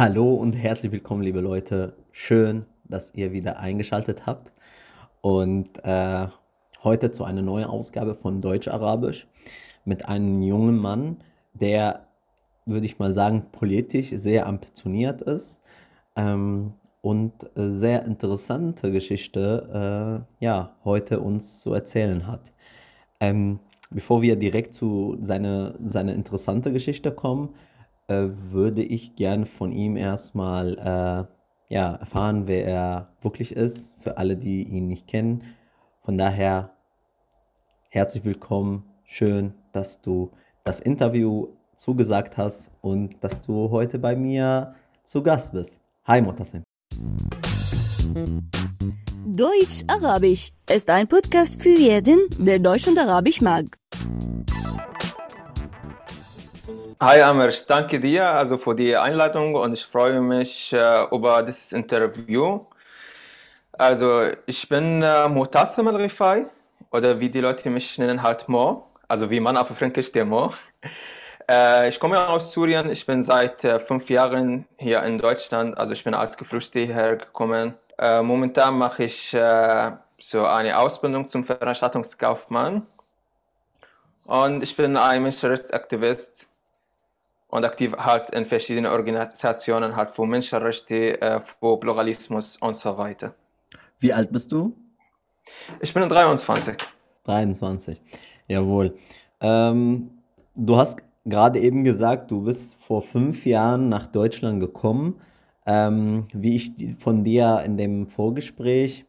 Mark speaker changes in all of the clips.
Speaker 1: Hallo und herzlich willkommen, liebe Leute. Schön, dass ihr wieder eingeschaltet habt. Und äh, heute zu einer neuen Ausgabe von Deutsch-Arabisch mit einem jungen Mann, der, würde ich mal sagen, politisch sehr ambitioniert ist ähm, und sehr interessante Geschichte äh, ja, heute uns zu erzählen hat. Ähm, bevor wir direkt zu seiner seine interessante Geschichte kommen, äh, würde ich gerne von ihm erstmal äh, ja, erfahren, wer er wirklich ist, für alle, die ihn nicht kennen. Von daher herzlich willkommen, schön, dass du das Interview zugesagt hast und dass du heute bei mir zu Gast bist. Hi Motassim.
Speaker 2: Deutsch-Arabisch ist ein Podcast für jeden, der Deutsch und Arabisch mag.
Speaker 3: Hi Amr, ich danke dir also für die Einladung und ich freue mich äh, über dieses Interview. Also ich bin äh, Mutassim al-Rifai oder wie die Leute mich nennen halt Mo, also wie man auf Fränkisch der Mo. Äh, ich komme aus Syrien, ich bin seit äh, fünf Jahren hier in Deutschland, also ich bin als Geflüchteter hierher gekommen. Äh, momentan mache ich äh, so eine Ausbildung zum Veranstaltungskaufmann und ich bin ein Menschenrechtsaktivist und aktiv halt in verschiedenen Organisationen halt für Menschenrechte, äh, für Pluralismus und so weiter.
Speaker 1: Wie alt bist du?
Speaker 3: Ich bin 23.
Speaker 1: 23. Jawohl. Ähm, du hast gerade eben gesagt, du bist vor fünf Jahren nach Deutschland gekommen. Ähm, wie ich von dir in dem Vorgespräch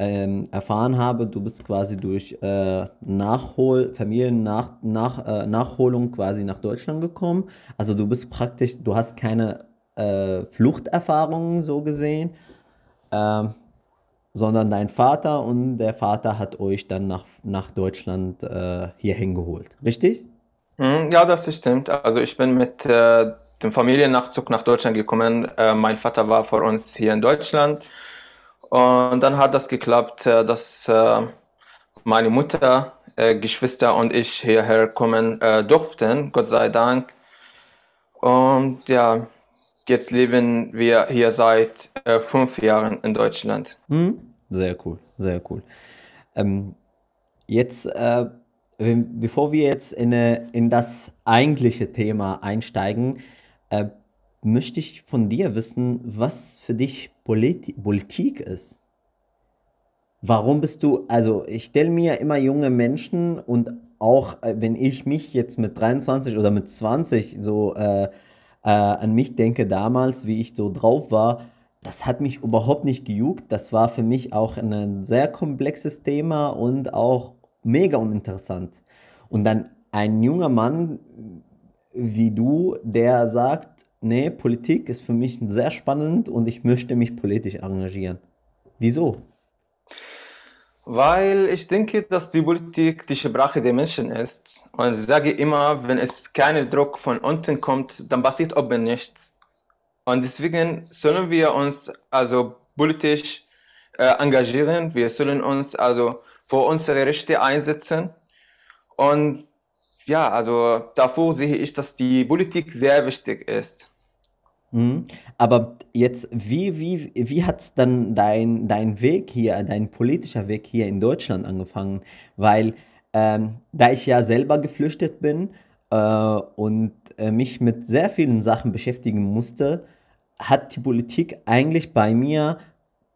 Speaker 1: ähm, erfahren habe, du bist quasi durch äh, Nachhol, Familiennach, nach, äh, Nachholung quasi nach Deutschland gekommen. Also du bist praktisch, du hast keine äh, Fluchterfahrungen so gesehen, ähm, sondern dein Vater und der Vater hat euch dann nach, nach Deutschland äh, hierhin geholt, richtig?
Speaker 3: Mhm, ja, das stimmt. Also ich bin mit äh, dem Familiennachzug nach Deutschland gekommen. Äh, mein Vater war vor uns hier in Deutschland und dann hat das geklappt, äh, dass äh, meine Mutter, äh, Geschwister und ich hierher kommen durften, Gott sei Dank. Und ja, jetzt leben wir hier seit fünf Jahren in Deutschland.
Speaker 1: Hm? Sehr cool, sehr cool. Ähm, jetzt, äh, bevor wir jetzt in, in das eigentliche Thema einsteigen, äh, möchte ich von dir wissen, was für dich Polit Politik ist. Warum bist du, also ich stelle mir immer junge Menschen und auch äh, wenn ich mich jetzt mit 23 oder mit 20 so äh, äh, an mich denke damals, wie ich so drauf war, das hat mich überhaupt nicht gejuckt. Das war für mich auch ein sehr komplexes Thema und auch mega uninteressant. Und dann ein junger Mann wie du, der sagt, nee, Politik ist für mich sehr spannend und ich möchte mich politisch engagieren. Wieso?
Speaker 3: Weil ich denke, dass die Politik die Sprache der Menschen ist. Und ich sage immer, wenn es kein Druck von unten kommt, dann passiert oben nichts. Und deswegen sollen wir uns also politisch äh, engagieren. Wir sollen uns also für unsere Rechte einsetzen. Und ja, also davor sehe ich, dass die Politik sehr wichtig ist.
Speaker 1: Mhm. Aber jetzt, wie, wie, wie hat dann dein, dein Weg hier, dein politischer Weg hier in Deutschland angefangen? Weil ähm, da ich ja selber geflüchtet bin äh, und äh, mich mit sehr vielen Sachen beschäftigen musste, hat die Politik eigentlich bei mir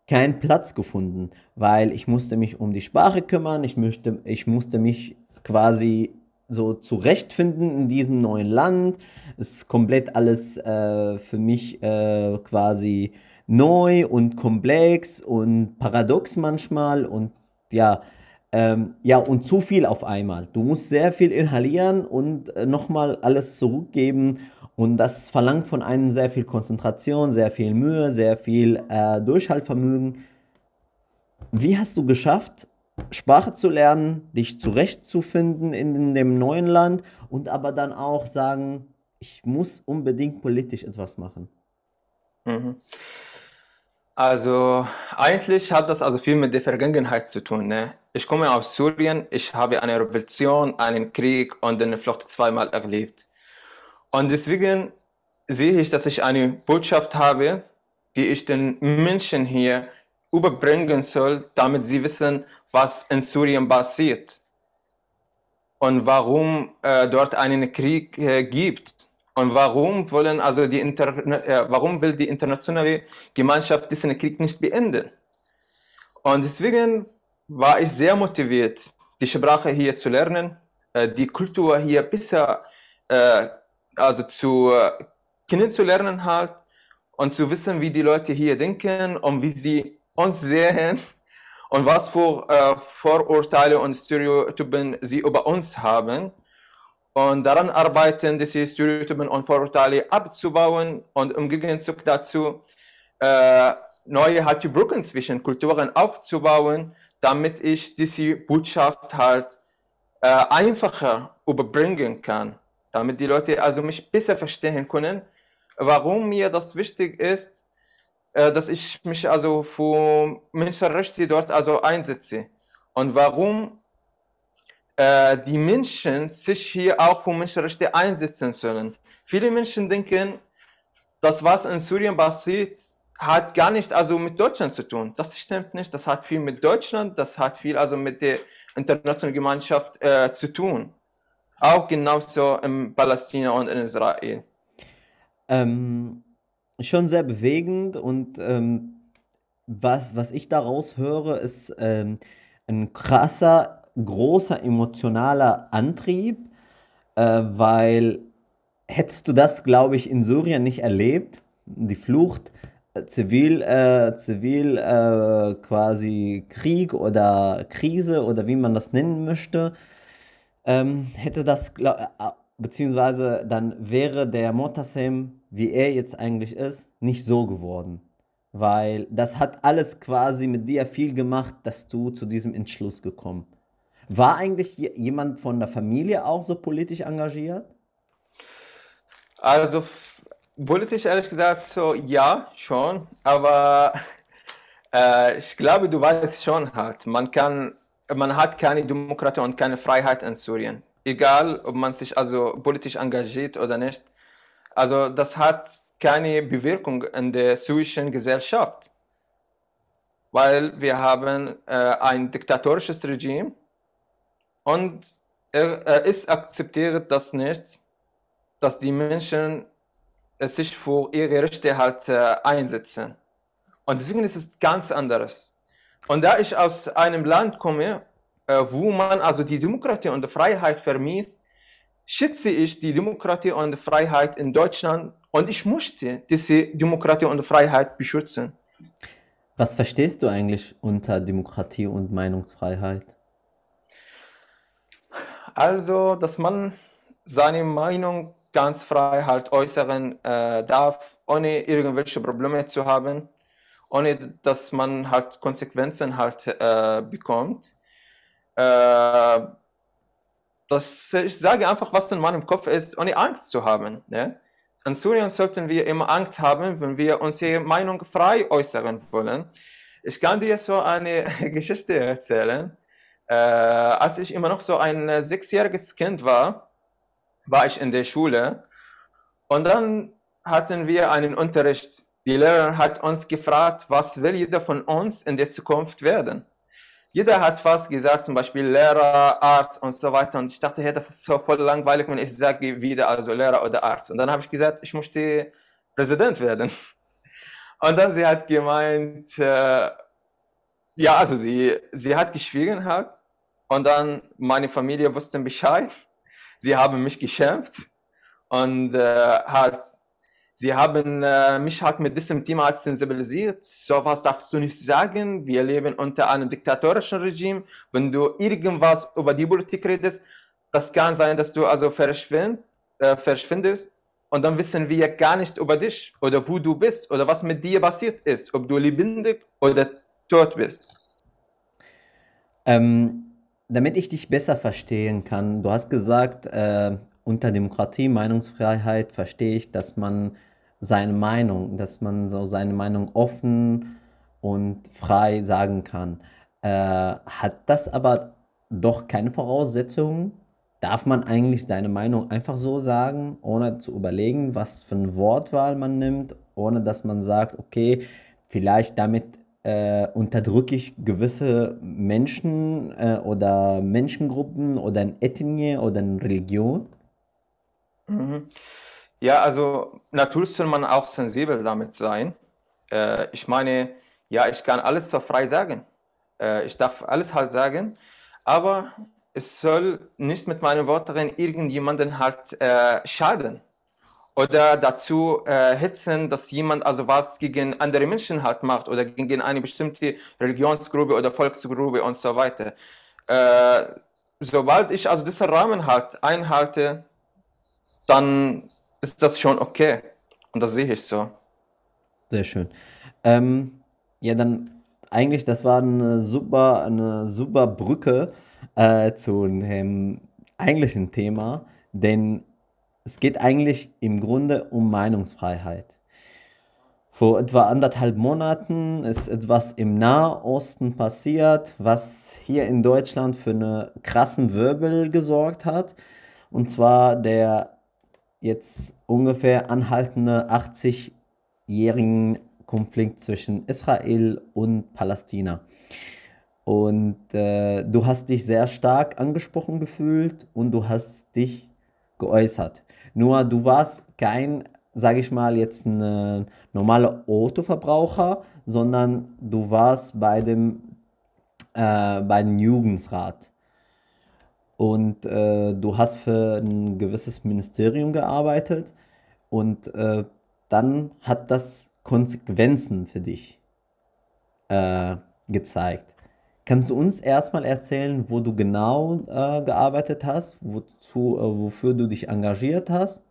Speaker 1: keinen Platz gefunden, weil ich musste mich um die Sprache kümmern, ich, möchte, ich musste mich quasi so zurechtfinden in diesem neuen Land. Ist komplett alles äh, für mich äh, quasi neu und komplex und paradox manchmal und ja, ähm, ja, und zu viel auf einmal. Du musst sehr viel inhalieren und äh, nochmal alles zurückgeben. Und das verlangt von einem sehr viel Konzentration, sehr viel Mühe, sehr viel äh, Durchhaltvermögen. Wie hast du geschafft, Sprache zu lernen, dich zurechtzufinden in dem neuen Land und aber dann auch sagen, ich muss unbedingt politisch etwas machen.
Speaker 3: Mhm. Also eigentlich hat das also viel mit der Vergangenheit zu tun. Ne? Ich komme aus Syrien, ich habe eine Revolution, einen Krieg und eine Flucht zweimal erlebt. Und deswegen sehe ich, dass ich eine Botschaft habe, die ich den Menschen hier überbringen soll, damit sie wissen, was in Syrien passiert und warum äh, dort einen Krieg äh, gibt und warum wollen also die Inter äh, warum will die internationale Gemeinschaft diesen Krieg nicht beenden? Und deswegen war ich sehr motiviert, die Sprache hier zu lernen, äh, die Kultur hier besser äh, also zu äh, kennenzulernen halt und zu wissen, wie die Leute hier denken und wie sie uns sehen und was für äh, Vorurteile und Stereotypen sie über uns haben. Und daran arbeiten, diese Stereotypen und Vorurteile abzubauen und im Gegenzug dazu äh, neue halt Brücken zwischen Kulturen aufzubauen, damit ich diese Botschaft halt äh, einfacher überbringen kann, damit die Leute also mich besser verstehen können, warum mir das wichtig ist, dass ich mich also für Menschenrechte dort also einsetze und warum äh, die Menschen sich hier auch für Menschenrechte einsetzen sollen. Viele Menschen denken, das, was in Syrien passiert, hat gar nicht also mit Deutschland zu tun. Das stimmt nicht. Das hat viel mit Deutschland, das hat viel also mit der internationalen Gemeinschaft äh, zu tun. Auch genauso in Palästina und in Israel.
Speaker 1: Ähm, schon sehr bewegend und ähm, was, was ich daraus höre, ist ähm, ein krasser großer emotionaler Antrieb, äh, weil hättest du das, glaube ich, in Syrien nicht erlebt, die Flucht, äh, zivil, äh, zivil äh, quasi Krieg oder Krise oder wie man das nennen möchte, ähm, hätte das, äh, beziehungsweise dann wäre der Motasem, wie er jetzt eigentlich ist, nicht so geworden. Weil das hat alles quasi mit dir viel gemacht, dass du zu diesem Entschluss gekommen. War eigentlich jemand von der Familie auch so politisch engagiert?
Speaker 3: Also politisch ehrlich gesagt so ja schon, aber äh, ich glaube, du weißt schon halt, man kann, man hat keine Demokratie und keine Freiheit in Syrien, egal ob man sich also politisch engagiert oder nicht. Also das hat keine Bewirkung in der syrischen Gesellschaft, weil wir haben äh, ein diktatorisches Regime und er, er ist akzeptiert das nicht, dass die Menschen sich für ihre Rechte halt äh, einsetzen. Und deswegen ist es ganz anderes. Und da ich aus einem Land komme, äh, wo man also die Demokratie und die Freiheit vermisst, schätze ich die Demokratie und die Freiheit in Deutschland und ich möchte diese Demokratie und Freiheit beschützen.
Speaker 1: Was verstehst du eigentlich unter Demokratie und Meinungsfreiheit?
Speaker 3: Also, dass man seine Meinung ganz frei halt äußern äh, darf, ohne irgendwelche Probleme zu haben, ohne dass man halt Konsequenzen halt äh, bekommt. Äh, das, ich sage einfach, was in meinem Kopf ist, ohne Angst zu haben. Ne? In Syrien sollten wir immer Angst haben, wenn wir unsere Meinung frei äußern wollen. Ich kann dir so eine Geschichte erzählen. Äh, als ich immer noch so ein äh, sechsjähriges Kind war, war ich in der Schule und dann hatten wir einen Unterricht. Die Lehrerin hat uns gefragt, was will jeder von uns in der Zukunft werden? Jeder hat was gesagt, zum Beispiel Lehrer, Arzt und so weiter. Und ich dachte, hey, das ist so voll langweilig, wenn ich sage wieder also Lehrer oder Arzt. Und dann habe ich gesagt, ich möchte Präsident werden. Und dann sie hat gemeint, äh, ja, also sie, sie hat geschwiegen halt. Und dann meine Familie wusste Bescheid. Sie haben mich geschämt und äh, halt, sie haben äh, mich halt mit diesem Thema sensibilisiert. So was darfst du nicht sagen. Wir leben unter einem diktatorischen Regime. Wenn du irgendwas über die Politik redest, das kann sein, dass du also verschwind, äh, verschwindest. Und dann wissen wir gar nicht über dich oder wo du bist oder was mit dir passiert ist, ob du lebendig oder tot bist.
Speaker 1: Ähm, damit ich dich besser verstehen kann, du hast gesagt, äh, unter Demokratie, Meinungsfreiheit verstehe ich, dass man seine Meinung, dass man so seine Meinung offen und frei sagen kann. Äh, hat das aber doch keine Voraussetzungen, darf man eigentlich seine Meinung einfach so sagen, ohne zu überlegen, was für eine Wortwahl man nimmt, ohne dass man sagt, okay, vielleicht damit äh, unterdrücke ich gewisse Menschen äh, oder Menschengruppen oder eine Ethnie oder eine Religion?
Speaker 3: Mhm. Ja, also natürlich soll man auch sensibel damit sein. Äh, ich meine, ja, ich kann alles so frei sagen. Äh, ich darf alles halt sagen, aber es soll nicht mit meinen Worten irgendjemanden halt äh, schaden oder dazu äh, hetzen, dass jemand also was gegen andere Menschen halt macht oder gegen eine bestimmte Religionsgruppe oder Volksgruppe und so weiter. Äh, sobald ich also diesen Rahmen halt einhalte, dann ist das schon okay. Und das sehe ich so.
Speaker 1: Sehr schön. Ähm, ja, dann eigentlich, das war eine super, eine super Brücke äh, zu einem eigentlichen Thema, denn es geht eigentlich im Grunde um Meinungsfreiheit. Vor etwa anderthalb Monaten ist etwas im Nahosten passiert, was hier in Deutschland für einen krassen Wirbel gesorgt hat. Und zwar der jetzt ungefähr anhaltende 80-jährigen Konflikt zwischen Israel und Palästina. Und äh, du hast dich sehr stark angesprochen gefühlt und du hast dich geäußert. Nur du warst kein, sage ich mal, jetzt ein äh, normaler Autoverbraucher, sondern du warst bei dem, äh, bei dem Jugendrat. Und äh, du hast für ein gewisses Ministerium gearbeitet und äh, dann hat das Konsequenzen für dich äh, gezeigt. Kannst du uns erstmal erzählen, wo du genau äh, gearbeitet hast, wozu, äh, wofür du dich engagiert hast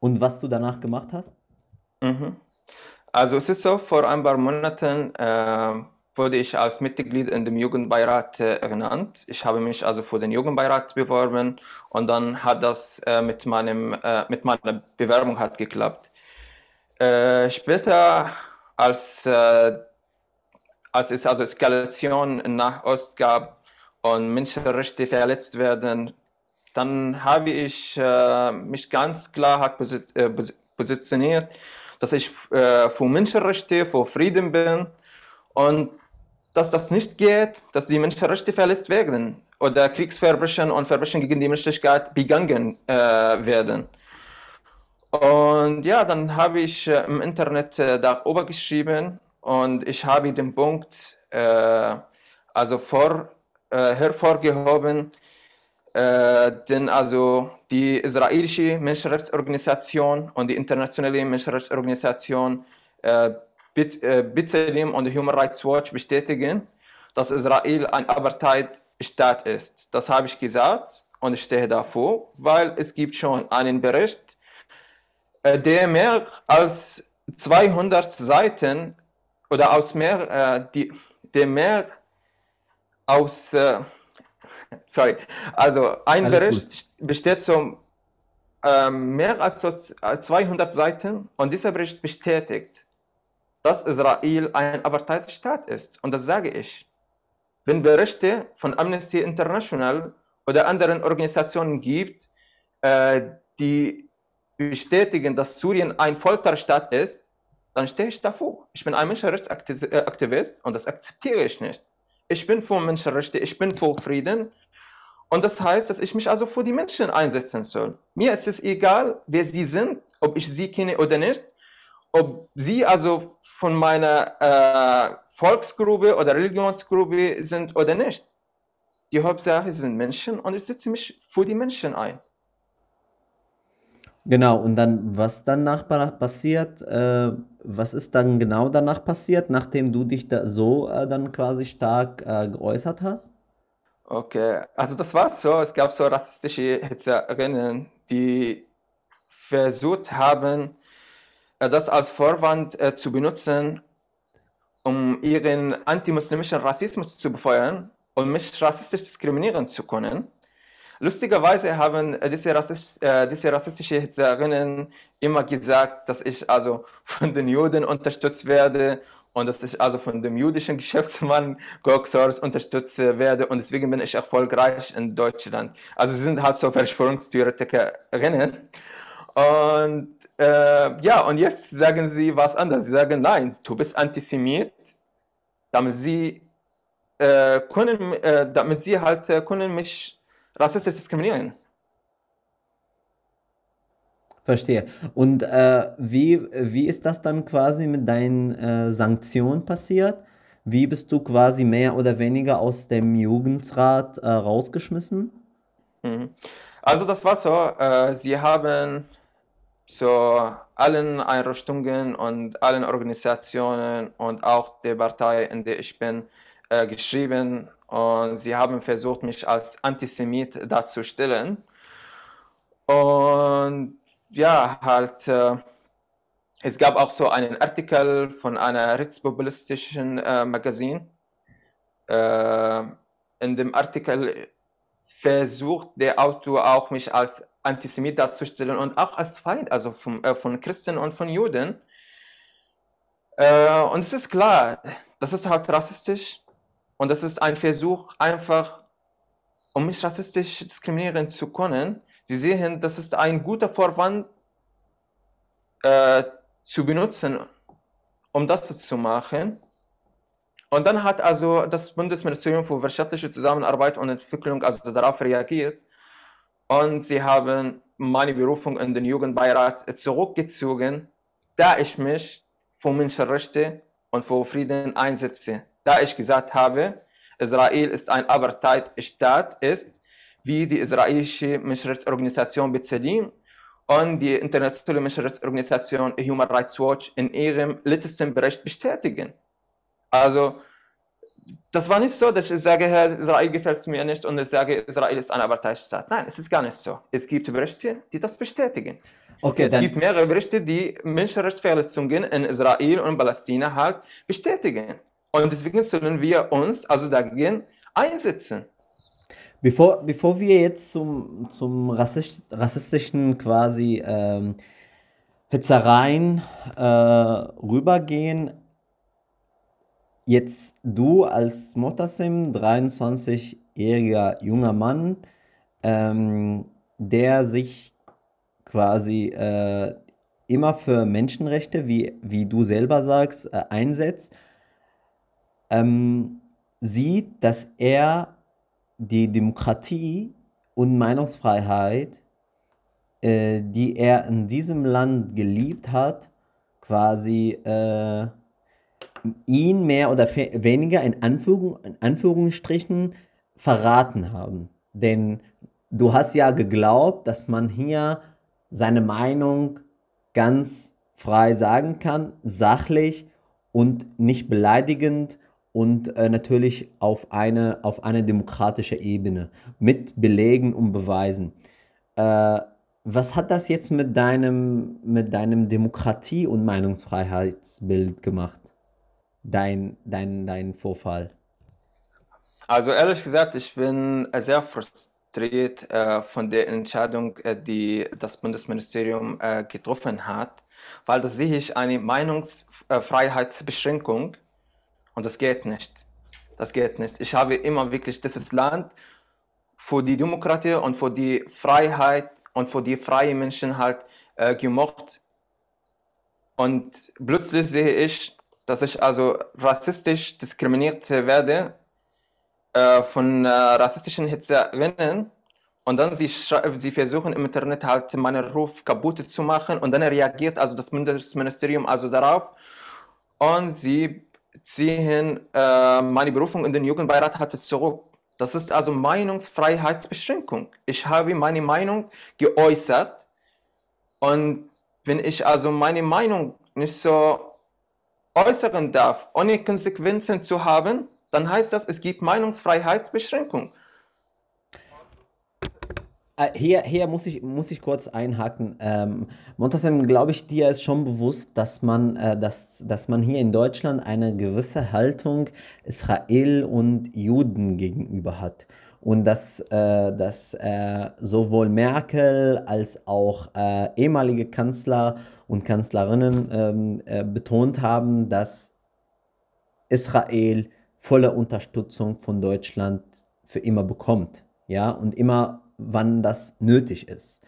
Speaker 1: und was du danach gemacht hast?
Speaker 3: Mhm. Also es ist so, vor ein paar Monaten äh, wurde ich als Mitglied in dem Jugendbeirat äh, ernannt. Ich habe mich also für den Jugendbeirat beworben und dann hat das äh, mit, meinem, äh, mit meiner Bewerbung hat geklappt. Äh, später, als als es also Eskalation nach Ost gab und Menschenrechte verletzt werden, dann habe ich äh, mich ganz klar äh, positioniert, dass ich äh, für Menschenrechte, für Frieden bin und dass das nicht geht, dass die Menschenrechte verletzt werden oder Kriegsverbrechen und Verbrechen gegen die Menschlichkeit begangen äh, werden. Und ja, dann habe ich äh, im Internet äh, darüber geschrieben und ich habe den Punkt äh, also vor, äh, hervorgehoben, äh, denn also die israelische Menschenrechtsorganisation und die internationale Menschenrechtsorganisation äh, B'Tselem und Human Rights Watch bestätigen, dass Israel ein Apartheid-Staat ist. Das habe ich gesagt und ich stehe davor, weil es gibt schon einen Bericht, äh, der mehr als 200 Seiten oder aus mehr, äh, die, der mehr aus, äh, sorry, also ein Alles Bericht gut. besteht so äh, mehr als so 200 Seiten und dieser Bericht bestätigt, dass Israel ein Apartheidstaat ist. Und das sage ich. Wenn Berichte von Amnesty International oder anderen Organisationen gibt, äh, die bestätigen, dass Syrien ein Folterstaat ist, dann stehe ich davor. Ich bin ein Menschenrechtsaktivist und das akzeptiere ich nicht. Ich bin für Menschenrechte, ich bin für Frieden und das heißt, dass ich mich also für die Menschen einsetzen soll. Mir ist es egal, wer sie sind, ob ich sie kenne oder nicht, ob sie also von meiner äh, Volksgruppe oder Religionsgruppe sind oder nicht. Die Hauptsache sind Menschen und ich setze mich für die Menschen ein.
Speaker 1: Genau, und dann, was danach passiert, äh, was ist dann genau danach passiert, nachdem du dich da so äh, dann quasi stark äh, geäußert hast?
Speaker 3: Okay, also das war so, es gab so rassistische Hitzerinnen, die versucht haben, das als Vorwand äh, zu benutzen, um ihren antimuslimischen Rassismus zu befeuern und mich rassistisch diskriminieren zu können. Lustigerweise haben diese, Rassist, äh, diese rassistische Hitzerinnen immer gesagt, dass ich also von den Juden unterstützt werde und dass ich also von dem jüdischen Geschäftsmann Goxors unterstützt werde und deswegen bin ich erfolgreich in Deutschland. Also sie sind halt so Verschwörungstheoretikerinnen. Und äh, ja, und jetzt sagen sie was anderes. Sie sagen, nein, du bist Antisemit, damit sie äh, können, äh, damit sie halt äh, können mich rassistisch diskriminieren.
Speaker 1: Verstehe. Und äh, wie, wie ist das dann quasi mit deinen äh, Sanktionen passiert? Wie bist du quasi mehr oder weniger aus dem Jugendrat rausgeschmissen?
Speaker 3: Mhm. Also das war so, sie haben so allen Einrichtungen und allen Organisationen und auch der Partei, in der ich bin, äh, geschrieben und sie haben versucht, mich als Antisemit darzustellen. Und ja, halt, äh, es gab auch so einen Artikel von einer rechtspopulistischen äh, Magazin. Äh, in dem Artikel versucht der Autor auch mich als Antisemit darzustellen und auch als Feind, also von, äh, von Christen und von Juden. Äh, und es ist klar, das ist halt rassistisch und das ist ein Versuch, einfach, um mich rassistisch diskriminieren zu können, Sie sehen, das ist ein guter Vorwand äh, zu benutzen, um das zu machen. Und dann hat also das Bundesministerium für wirtschaftliche Zusammenarbeit und Entwicklung also darauf reagiert und sie haben meine Berufung in den Jugendbeirat zurückgezogen, da ich mich für Menschenrechte und für Frieden einsetze. Da ich gesagt habe, Israel ist ein Apartheid-Staat ist, wie die israelische Menschenrechtsorganisation B'Tselem und die internationale Menschenrechtsorganisation Human Rights Watch in ihrem letzten Bericht bestätigen. Also, das war nicht so, dass ich sage, Herr, Israel gefällt mir nicht und ich sage, Israel ist ein Apartheidstaat. Nein, es ist gar nicht so. Es gibt Berichte, die das bestätigen. Okay, es gibt mehrere Berichte, die Menschenrechtsverletzungen in Israel und Palästina halt bestätigen. Und deswegen sollen wir uns also dagegen einsetzen.
Speaker 1: Bevor, bevor wir jetzt zum, zum rassist, rassistischen quasi ähm, Hetzereien äh, rübergehen, jetzt du als Motassim, 23-jähriger junger Mann, ähm, der sich quasi äh, immer für Menschenrechte, wie, wie du selber sagst, äh, einsetzt, ähm, sieht, dass er die Demokratie und Meinungsfreiheit, äh, die er in diesem Land geliebt hat, quasi äh, ihn mehr oder weniger in, Anführung, in Anführungsstrichen verraten haben. Denn du hast ja geglaubt, dass man hier seine Meinung ganz frei sagen kann, sachlich und nicht beleidigend und äh, natürlich auf eine, auf eine demokratische Ebene mit Belegen und Beweisen. Äh, was hat das jetzt mit deinem, mit deinem Demokratie- und Meinungsfreiheitsbild gemacht? Dein, dein, dein Vorfall?
Speaker 3: Also ehrlich gesagt, ich bin sehr frustriert äh, von der Entscheidung, äh, die das Bundesministerium äh, getroffen hat, weil da sehe ich eine Meinungsfreiheitsbeschränkung und das geht nicht. Das geht nicht. Ich habe immer wirklich dieses Land für die Demokratie und für die Freiheit und für die freien Menschen halt äh, gemocht. Und plötzlich sehe ich, dass ich also rassistisch diskriminiert werde äh, von äh, rassistischen Hitzerinnen. Und dann sie, sie versuchen im Internet halt meinen Ruf kaputt zu machen und dann reagiert also das Bundesministerium also darauf und sie ziehen äh, meine Berufung in den Jugendbeirat hatte zurück. Das ist also Meinungsfreiheitsbeschränkung. Ich habe meine Meinung geäußert und wenn ich also meine Meinung nicht so äußern darf, ohne Konsequenzen zu haben, dann heißt das, es gibt Meinungsfreiheitsbeschränkung.
Speaker 1: Äh, hier, hier muss ich, muss ich kurz einhaken. Ähm, Montasem, glaube ich, dir ist schon bewusst, dass man, äh, dass, dass man hier in Deutschland eine gewisse Haltung Israel und Juden gegenüber hat. Und dass, äh, dass äh, sowohl Merkel als auch äh, ehemalige Kanzler und Kanzlerinnen ähm, äh, betont haben, dass Israel volle Unterstützung von Deutschland für immer bekommt. Ja, und immer, wann das nötig ist.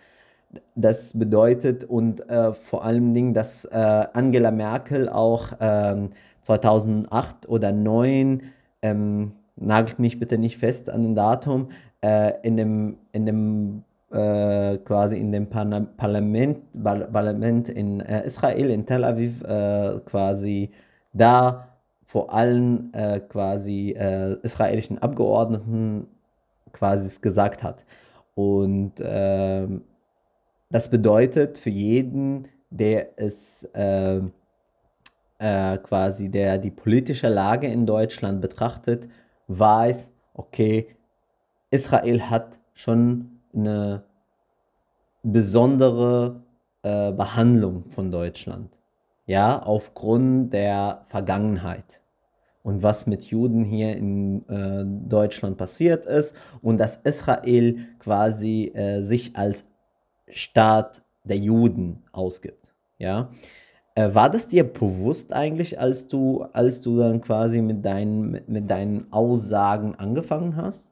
Speaker 1: Das bedeutet und äh, vor allen Dingen, dass äh, Angela Merkel auch ähm, 2008 oder 2009, ähm, nagelt mich bitte nicht fest an den Datum, äh, in dem, in dem äh, quasi in dem Parlament, Parlament in äh, Israel, in Tel Aviv, äh, quasi da vor allen äh, quasi äh, israelischen Abgeordneten quasi gesagt hat. Und ähm, das bedeutet für jeden, der es äh, quasi, der die politische Lage in Deutschland betrachtet, weiß, okay, Israel hat schon eine besondere äh, Behandlung von Deutschland. Ja, aufgrund der Vergangenheit und was mit Juden hier in äh, Deutschland passiert ist und dass Israel quasi äh, sich als Staat der Juden ausgibt. Ja, äh, war das dir bewusst eigentlich, als du, als du dann quasi mit deinen, mit deinen Aussagen angefangen hast?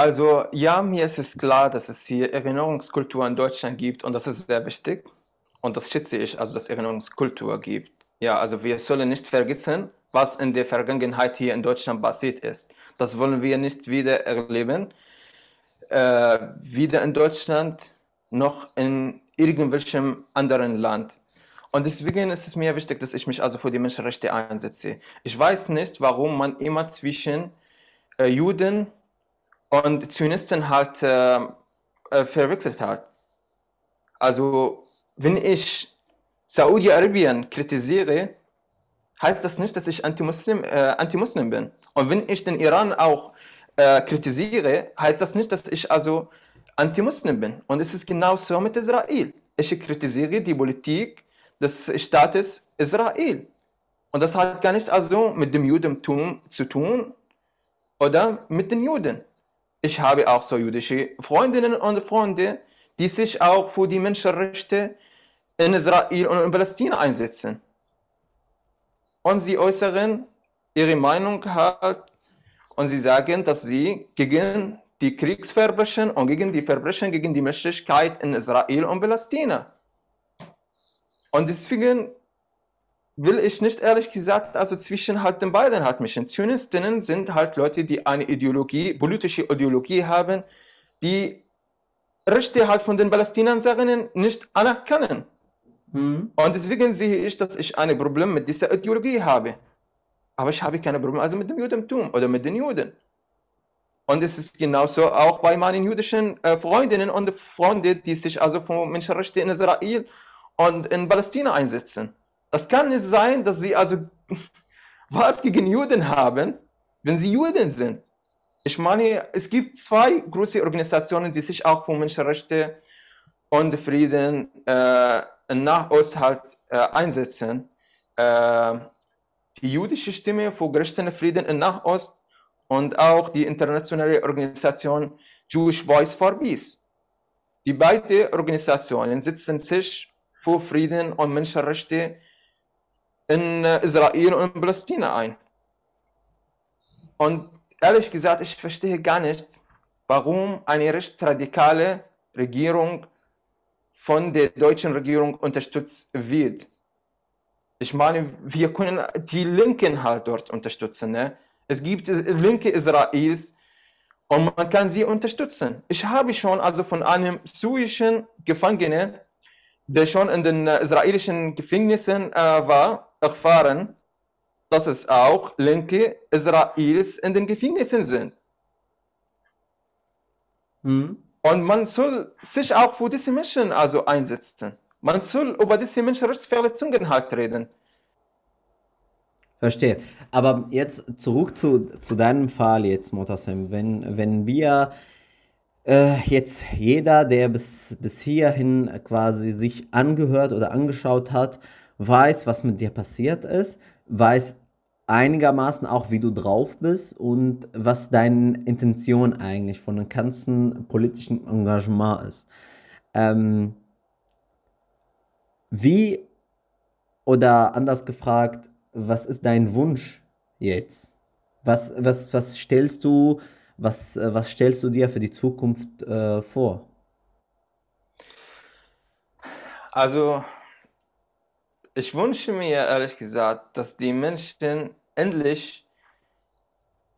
Speaker 3: Also ja, mir ist es klar, dass es hier Erinnerungskultur in Deutschland gibt und das ist sehr wichtig und das schätze ich, also dass es Erinnerungskultur gibt. Ja, also wir sollen nicht vergessen, was in der Vergangenheit hier in Deutschland passiert ist. Das wollen wir nicht wieder erleben, äh, weder in Deutschland noch in irgendwelchem anderen Land. Und deswegen ist es mir wichtig, dass ich mich also für die Menschenrechte einsetze. Ich weiß nicht, warum man immer zwischen äh, Juden und Zionisten halt äh, äh, verwechselt hat. Also, wenn ich Saudi-Arabien kritisiere, heißt das nicht, dass ich Anti-Muslim äh, Anti bin. Und wenn ich den Iran auch äh, kritisiere, heißt das nicht, dass ich also Anti-Muslim bin. Und es ist genauso mit Israel. Ich kritisiere die Politik des Staates Israel. Und das hat gar nicht also mit dem Judentum zu tun oder mit den Juden ich habe auch so jüdische Freundinnen und Freunde, die sich auch für die Menschenrechte in Israel und in Palästina einsetzen. Und sie äußern ihre Meinung halt und sie sagen, dass sie gegen die Kriegsverbrechen und gegen die Verbrechen gegen die Menschlichkeit in Israel und Palästina. Und deswegen will ich nicht ehrlich gesagt, also zwischen halt den beiden halt mischen. Zionistinnen sind halt Leute, die eine Ideologie, politische Ideologie haben, die Rechte halt von den Palästinenserinnen nicht anerkennen. Mhm. Und deswegen sehe ich, dass ich ein Problem mit dieser Ideologie habe. Aber ich habe keine Probleme also mit dem Judentum oder mit den Juden. Und es ist genauso auch bei meinen jüdischen äh, Freundinnen und Freunden, die sich also für Menschenrechte in Israel und in Palästina einsetzen. Das kann nicht sein, dass sie also was gegen Juden haben, wenn sie Juden sind. Ich meine, es gibt zwei große Organisationen, die sich auch für Menschenrechte und Frieden äh, in Nahost halt äh, einsetzen. Äh, die jüdische Stimme für gerechten Frieden in Nahost und auch die internationale Organisation Jewish Voice for Peace. Die beiden Organisationen setzen sich für Frieden und Menschenrechte in äh, Israel und in Palästina ein. Und ehrlich gesagt, ich verstehe gar nicht, warum eine recht radikale Regierung von der deutschen Regierung unterstützt wird. Ich meine, wir können die Linken halt dort unterstützen. Ne? Es gibt Linke Israels und man kann sie unterstützen. Ich habe schon also von einem syrischen Gefangenen, der schon in den israelischen Gefängnissen äh, war, erfahren, dass es auch Linke Israels in den Gefängnissen sind. Mhm. Und man soll sich auch für diese Menschen also einsetzen. Man soll über diese Menschenrechtsverletzungen halt reden.
Speaker 1: Verstehe. Aber jetzt zurück zu, zu deinem Fall jetzt, Motasem. Wenn, wenn wir äh, jetzt jeder, der bis, bis hierhin quasi sich angehört oder angeschaut hat, weiß, was mit dir passiert ist, weiß einigermaßen auch, wie du drauf bist und was deine Intention eigentlich von dem ganzen politischen Engagement ist. Ähm, wie oder anders gefragt, was ist dein Wunsch jetzt? Was, was, was stellst du, was, was stellst du dir für die Zukunft äh, vor?
Speaker 3: Also, ich wünsche mir ehrlich gesagt, dass die Menschen endlich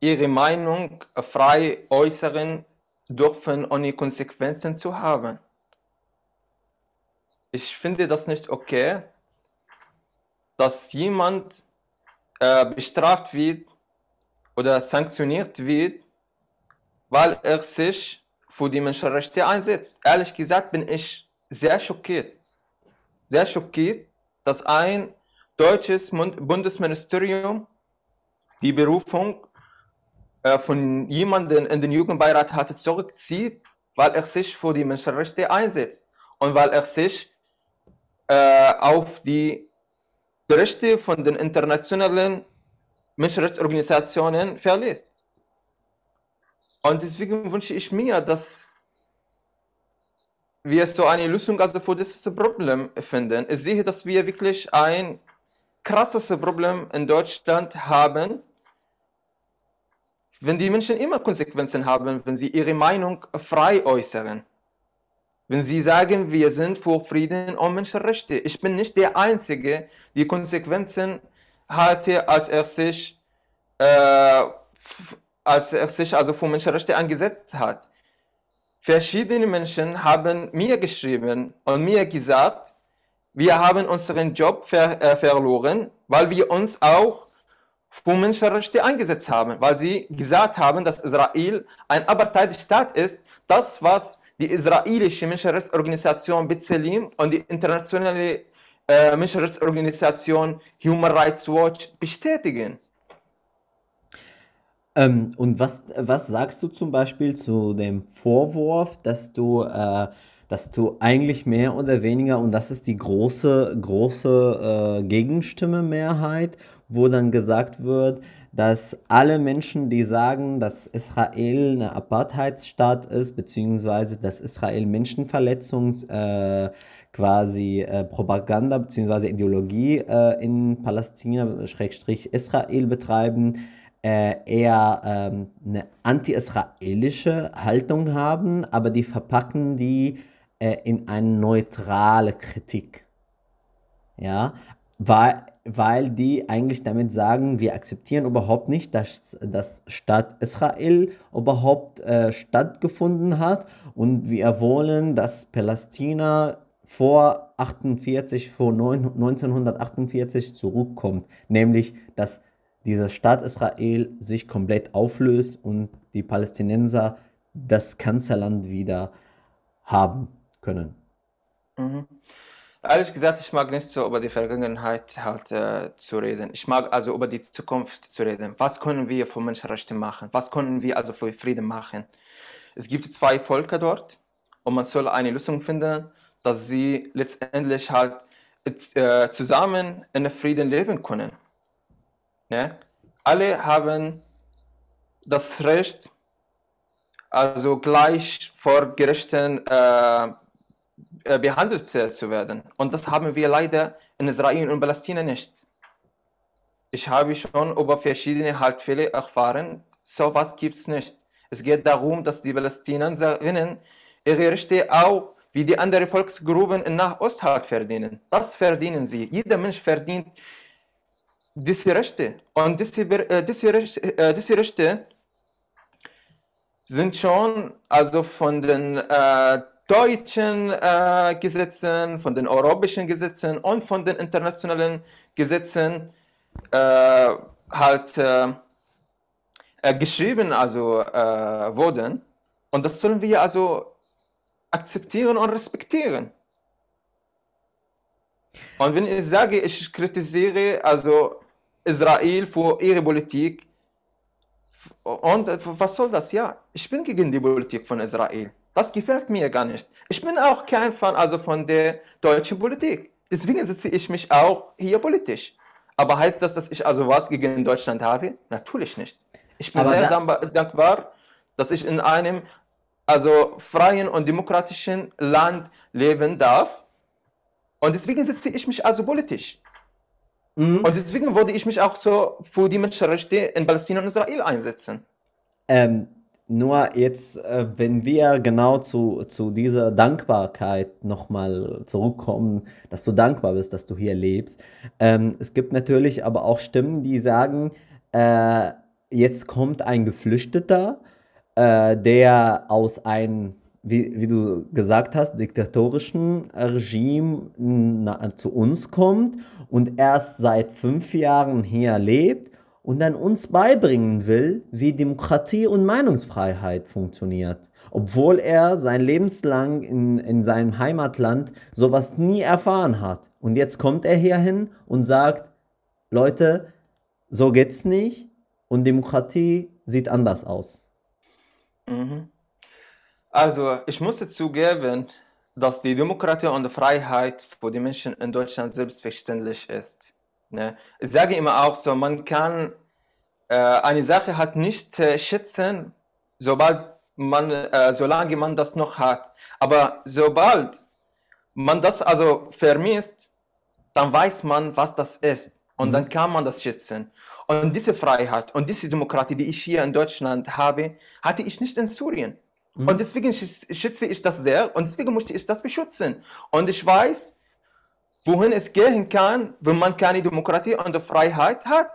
Speaker 3: ihre Meinung frei äußern dürfen, ohne Konsequenzen zu haben. Ich finde das nicht okay, dass jemand äh, bestraft wird oder sanktioniert wird, weil er sich für die Menschenrechte einsetzt. Ehrlich gesagt bin ich sehr schockiert. Sehr schockiert, dass ein deutsches Bundesministerium die Berufung äh, von jemandem in den Jugendbeirat hatte zurückzieht, weil er sich für die Menschenrechte einsetzt und weil er sich äh, auf die Berichte von den internationalen Menschenrechtsorganisationen verlässt. Und deswegen wünsche ich mir, dass wir so eine Lösung also für dieses Problem finden. Ich sehe, dass wir wirklich ein krasses Problem in Deutschland haben, wenn die Menschen immer Konsequenzen haben, wenn sie ihre Meinung frei äußern. Wenn sie sagen, wir sind für Frieden und Menschenrechte. Ich bin nicht der Einzige, der Konsequenzen hatte, als er sich, äh, als er sich also für Menschenrechte eingesetzt hat. Verschiedene Menschen haben mir geschrieben und mir gesagt, wir haben unseren Job ver äh, verloren, weil wir uns auch für Menschenrechte eingesetzt haben, weil sie gesagt haben, dass Israel ein Apartheidstaat ist, das, was die israelische Menschenrechtsorganisation B'Tselem und die internationale äh, Menschenrechtsorganisation Human Rights Watch bestätigen.
Speaker 1: Ähm, und was, was sagst du zum Beispiel zu dem Vorwurf, dass du, äh, dass du eigentlich mehr oder weniger, und das ist die große, große äh, Gegenstimme Mehrheit, wo dann gesagt wird, dass alle Menschen, die sagen, dass Israel eine Apartheidsstaat ist, beziehungsweise dass Israel Menschenverletzungs äh, quasi äh, Propaganda beziehungsweise Ideologie äh, in Palästina, Schrägstrich Israel betreiben, eher ähm, eine anti-israelische Haltung haben, aber die verpacken die äh, in eine neutrale Kritik. Ja, weil weil die eigentlich damit sagen, wir akzeptieren überhaupt nicht, dass das Staat Israel überhaupt äh, stattgefunden hat und wir wollen, dass Palästina vor 48, vor 1948 zurückkommt, nämlich dass dieser Staat Israel sich komplett auflöst und die Palästinenser das Kanzlerland wieder haben können.
Speaker 3: Mhm. Ehrlich gesagt, ich mag nicht so über die Vergangenheit halt äh, zu reden. Ich mag also über die Zukunft zu reden. Was können wir für Menschenrechte machen? Was können wir also für Frieden machen? Es gibt zwei Völker dort und man soll eine Lösung finden, dass sie letztendlich halt äh, zusammen in Frieden leben können. Ne? Alle haben das Recht, also gleich vor Gerichten äh, äh, behandelt zu werden. Und das haben wir leider in Israel und Palästina nicht. Ich habe schon über verschiedene Haltfälle erfahren, sowas gibt es nicht. Es geht darum, dass die Palästinenserinnen ihre Rechte auch wie die anderen Volksgruppen in Nahost halt verdienen. Das verdienen sie. Jeder Mensch verdient diese Rechte. Und diese, diese, Rechte, diese Rechte sind schon also von den äh, deutschen äh, Gesetzen, von den europäischen Gesetzen und von den internationalen Gesetzen äh, halt äh, geschrieben also wurden. Und das sollen wir also akzeptieren und respektieren. Und wenn ich sage, ich kritisiere also Israel für ihre Politik, und was soll das? Ja, ich bin gegen die Politik von Israel. Das gefällt mir gar nicht. Ich bin auch kein Fan also von der deutschen Politik. Deswegen sitze ich mich auch hier politisch. Aber heißt das, dass ich also was gegen Deutschland habe? Natürlich nicht. Ich bin Aber sehr da dankbar, dass ich in einem also freien und demokratischen Land leben darf. Und deswegen sitze ich mich also politisch. Mhm. Und deswegen würde ich mich auch so für die Menschenrechte in Palästina und Israel einsetzen.
Speaker 1: Ähm, nur jetzt, äh, wenn wir genau zu, zu dieser Dankbarkeit nochmal zurückkommen, dass du dankbar bist, dass du hier lebst. Ähm, es gibt natürlich aber auch Stimmen, die sagen, äh, jetzt kommt ein Geflüchteter, äh, der aus einem, wie, wie du gesagt hast, diktatorischen Regime na, zu uns kommt und erst seit fünf Jahren hier lebt und dann uns beibringen will, wie Demokratie und Meinungsfreiheit funktioniert, obwohl er sein Lebenslang in, in seinem Heimatland sowas nie erfahren hat. Und jetzt kommt er hierhin und sagt, Leute, so geht's nicht und Demokratie sieht anders aus.
Speaker 3: Mhm. Also, ich muss zugeben, dass die Demokratie und die Freiheit für die Menschen in Deutschland selbstverständlich ist. Ne? Ich sage immer auch so, man kann äh, eine Sache hat nicht äh, schätzen, sobald man, äh, solange man das noch hat. Aber sobald man das also vermisst, dann weiß man, was das ist. Und mhm. dann kann man das schätzen. Und diese Freiheit und diese Demokratie, die ich hier in Deutschland habe, hatte ich nicht in Syrien. Mhm. Und deswegen schätze ich das sehr und deswegen möchte ich das beschützen. Und ich weiß, wohin es gehen kann, wenn man keine Demokratie und Freiheit hat.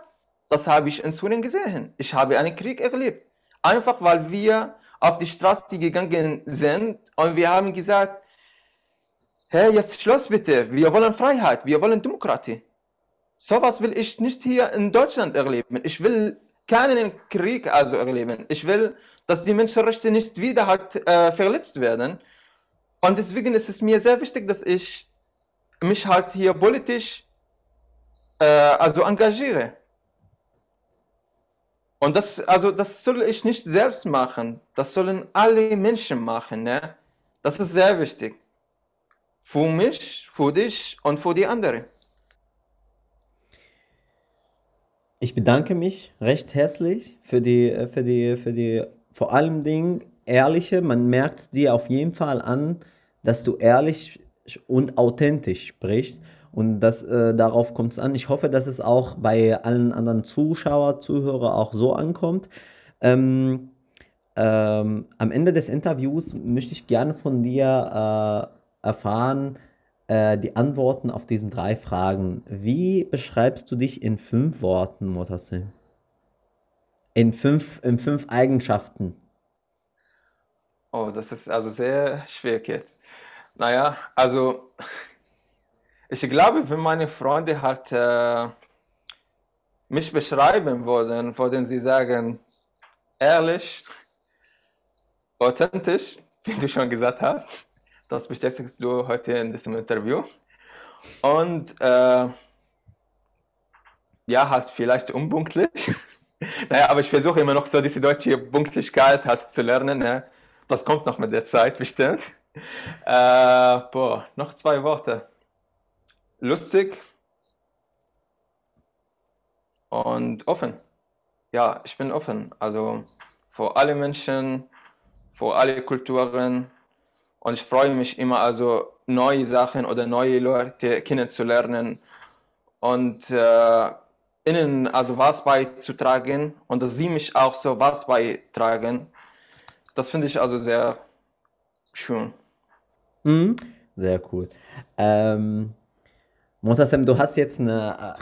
Speaker 3: Das habe ich in Syrien gesehen. Ich habe einen Krieg erlebt. Einfach weil wir auf die Straße gegangen sind und wir haben gesagt, hey, jetzt Schluss bitte, wir wollen Freiheit, wir wollen Demokratie. Sowas will ich nicht hier in Deutschland erleben. Ich will keinen Krieg also erleben. Ich will, dass die Menschenrechte nicht wieder halt, äh, verletzt werden. Und deswegen ist es mir sehr wichtig, dass ich mich halt hier politisch äh, also engagiere. Und das, also das soll ich nicht selbst machen. Das sollen alle Menschen machen. Ne? Das ist sehr wichtig. Für mich, für dich und für die anderen.
Speaker 1: Ich bedanke mich recht herzlich für die, äh, für die, für die vor allem Ding ehrliche. Man merkt dir auf jeden Fall an, dass du ehrlich und authentisch sprichst. Und das, äh, darauf kommt es an. Ich hoffe, dass es auch bei allen anderen Zuschauer, Zuhörer auch so ankommt. Ähm, ähm, am Ende des Interviews möchte ich gerne von dir äh, erfahren, äh, die Antworten auf diesen drei Fragen. Wie beschreibst du dich in fünf Worten, Motasim? In fünf, in fünf Eigenschaften.
Speaker 3: Oh, das ist also sehr schwierig jetzt. Naja, also ich glaube, wenn meine Freunde halt äh, mich beschreiben würden, würden sie sagen, ehrlich, authentisch, wie du schon gesagt hast. Das bestätigst du heute in diesem Interview. Und äh, ja, halt vielleicht unpunktlich. naja, aber ich versuche immer noch so diese deutsche Punktlichkeit halt zu lernen. Ne? Das kommt noch mit der Zeit, bestimmt. Äh, boah, noch zwei Worte. Lustig und offen. Ja, ich bin offen. Also für alle Menschen, für alle Kulturen, und ich freue mich immer, also neue Sachen oder neue Leute kennenzulernen und äh, ihnen also was beizutragen und dass sie mich auch so was beitragen. Das finde ich also sehr schön.
Speaker 1: Mhm. Sehr cool. Ähm, Montasem, du hast jetzt eine,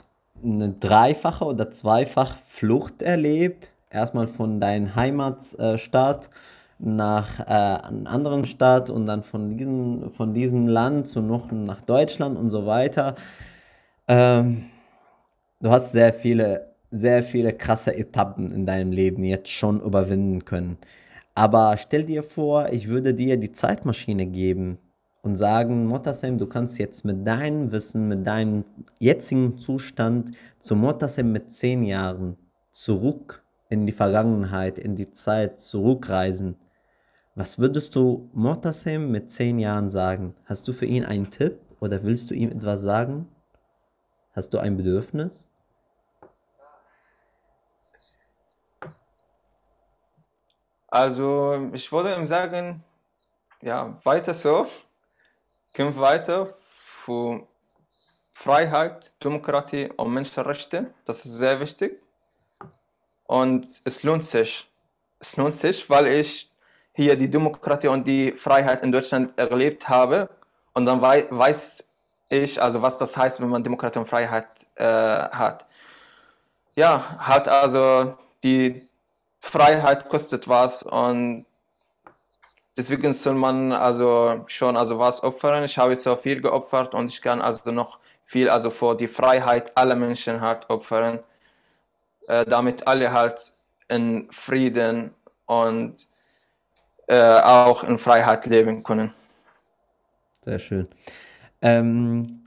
Speaker 1: eine dreifache oder zweifach Flucht erlebt. Erstmal von deiner Heimatstadt nach äh, einer anderen Stadt und dann von diesem, von diesem Land zu noch nach Deutschland und so weiter. Ähm, du hast sehr viele, sehr viele krasse Etappen in deinem Leben jetzt schon überwinden können. Aber stell dir vor, ich würde dir die Zeitmaschine geben und sagen, Motasem, du kannst jetzt mit deinem Wissen, mit deinem jetzigen Zustand zu Motasem mit zehn Jahren zurück in die Vergangenheit, in die Zeit zurückreisen was würdest du Mortasem mit zehn Jahren sagen? Hast du für ihn einen Tipp oder willst du ihm etwas sagen? Hast du ein Bedürfnis?
Speaker 3: Also, ich würde ihm sagen, ja, weiter so, kämpf weiter für, Freiheit, Demokratie und Menschenrechte. Das ist sehr wichtig. Und es lohnt sich. Es lohnt sich, weil ich hier die Demokratie und die Freiheit in Deutschland erlebt habe. Und dann wei weiß ich, also was das heißt, wenn man Demokratie und Freiheit äh, hat. Ja, hat also die Freiheit kostet was und deswegen soll man also schon also was opfern. Ich habe so viel geopfert und ich kann also noch viel also vor die Freiheit aller Menschen halt opfern, äh, damit alle halt in Frieden und äh, auch in Freiheit leben können.
Speaker 1: Sehr schön. Ähm,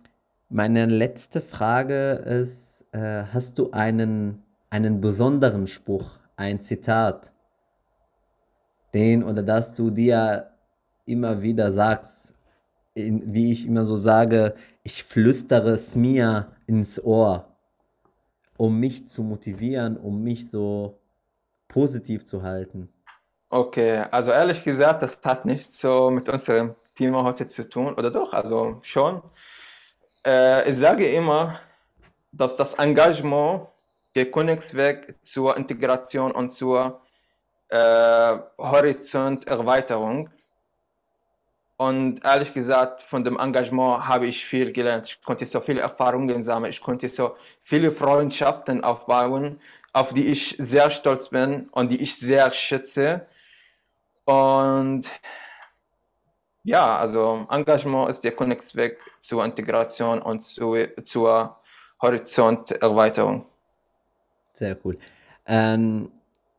Speaker 1: meine letzte Frage ist, äh, hast du einen, einen besonderen Spruch, ein Zitat, den oder das du dir immer wieder sagst, in, wie ich immer so sage, ich flüstere es mir ins Ohr, um mich zu motivieren, um mich so positiv zu halten.
Speaker 3: Okay, also ehrlich gesagt, das hat nichts so mit unserem Thema heute zu tun, oder doch? Also schon. Äh, ich sage immer, dass das Engagement der Königsweg zur Integration und zur äh, Horizonterweiterung und ehrlich gesagt, von dem Engagement habe ich viel gelernt. Ich konnte so viele Erfahrungen sammeln. Ich konnte so viele Freundschaften aufbauen, auf die ich sehr stolz bin und die ich sehr schätze. Und ja, also Engagement ist der Königsweg zur Integration und zu, zur Horizonterweiterung.
Speaker 1: Sehr cool. Ähm,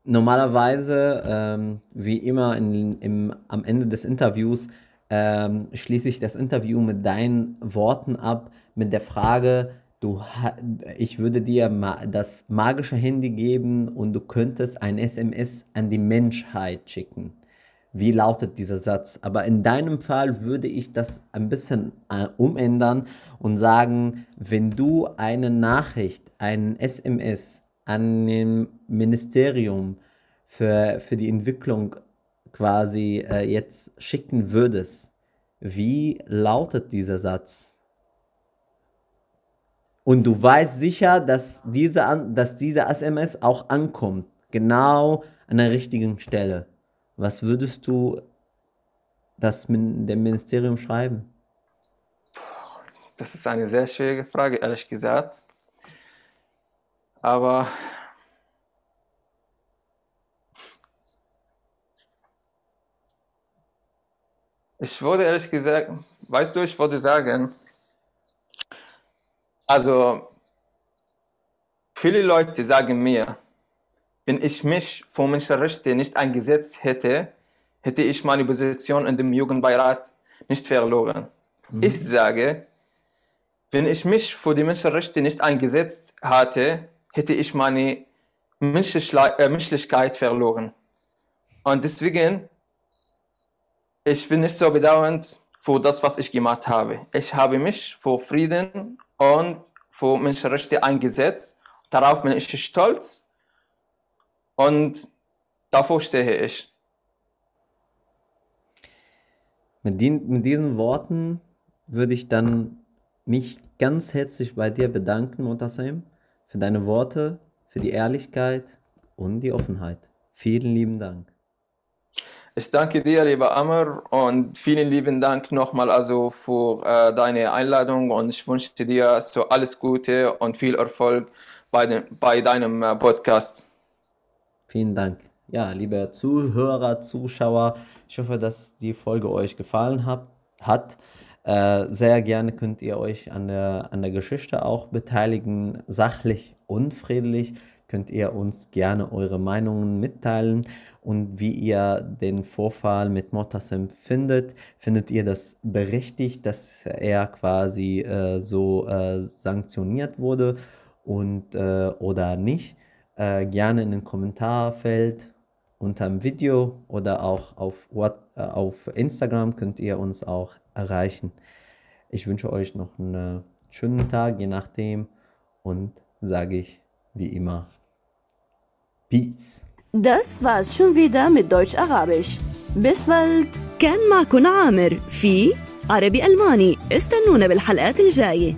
Speaker 1: normalerweise, ähm, wie immer in, im, am Ende des Interviews, ähm, schließe ich das Interview mit deinen Worten ab, mit der Frage, du, ich würde dir das magische Handy geben und du könntest ein SMS an die Menschheit schicken. Wie lautet dieser Satz? Aber in deinem Fall würde ich das ein bisschen äh, umändern und sagen, wenn du eine Nachricht, ein SMS an dem Ministerium für, für die Entwicklung quasi äh, jetzt schicken würdest, wie lautet dieser Satz? Und du weißt sicher, dass diese, dass diese SMS auch ankommt, genau an der richtigen Stelle. Was würdest du das dem Ministerium schreiben?
Speaker 3: Das ist eine sehr schwierige Frage, ehrlich gesagt. Aber Ich würde ehrlich gesagt, weißt du, ich würde sagen, also viele Leute sagen mir, wenn ich mich für Menschenrechte nicht eingesetzt hätte, hätte ich meine Position in dem Jugendbeirat nicht verloren. Mhm. Ich sage, wenn ich mich für die Menschenrechte nicht eingesetzt hatte, hätte ich meine äh, Menschlichkeit verloren. Und deswegen ich bin nicht so bedauernd für das, was ich gemacht habe. Ich habe mich für Frieden und für Menschenrechte eingesetzt. Darauf bin ich stolz und davor stehe ich.
Speaker 1: Mit, den, mit diesen Worten würde ich dann mich ganz herzlich bei dir bedanken, Motasem, für deine Worte, für die Ehrlichkeit und die Offenheit. Vielen lieben Dank.
Speaker 3: Ich danke dir, lieber Amr, und vielen lieben Dank nochmal also für äh, deine Einladung und ich wünsche dir so alles Gute und viel Erfolg bei, dem, bei deinem äh, Podcast.
Speaker 1: Vielen Dank. Ja, liebe Zuhörer, Zuschauer, ich hoffe, dass die Folge euch gefallen hat. Äh, sehr gerne könnt ihr euch an der, an der Geschichte auch beteiligen, sachlich und friedlich könnt ihr uns gerne eure Meinungen mitteilen und wie ihr den Vorfall mit Motasem findet. Findet ihr das berechtigt, dass er quasi äh, so äh, sanktioniert wurde und äh, oder nicht? Äh, gerne in den Kommentarfeld unter dem Video oder auch auf, What, äh, auf Instagram könnt ihr uns auch erreichen. Ich wünsche euch noch einen schönen Tag, je nachdem, und sage ich wie immer Peace.
Speaker 2: Das war's schon wieder mit Deutsch-Arabisch. Bis bald. كان معكم عامر في عربي ألماني استنونا بالحلقات الجايه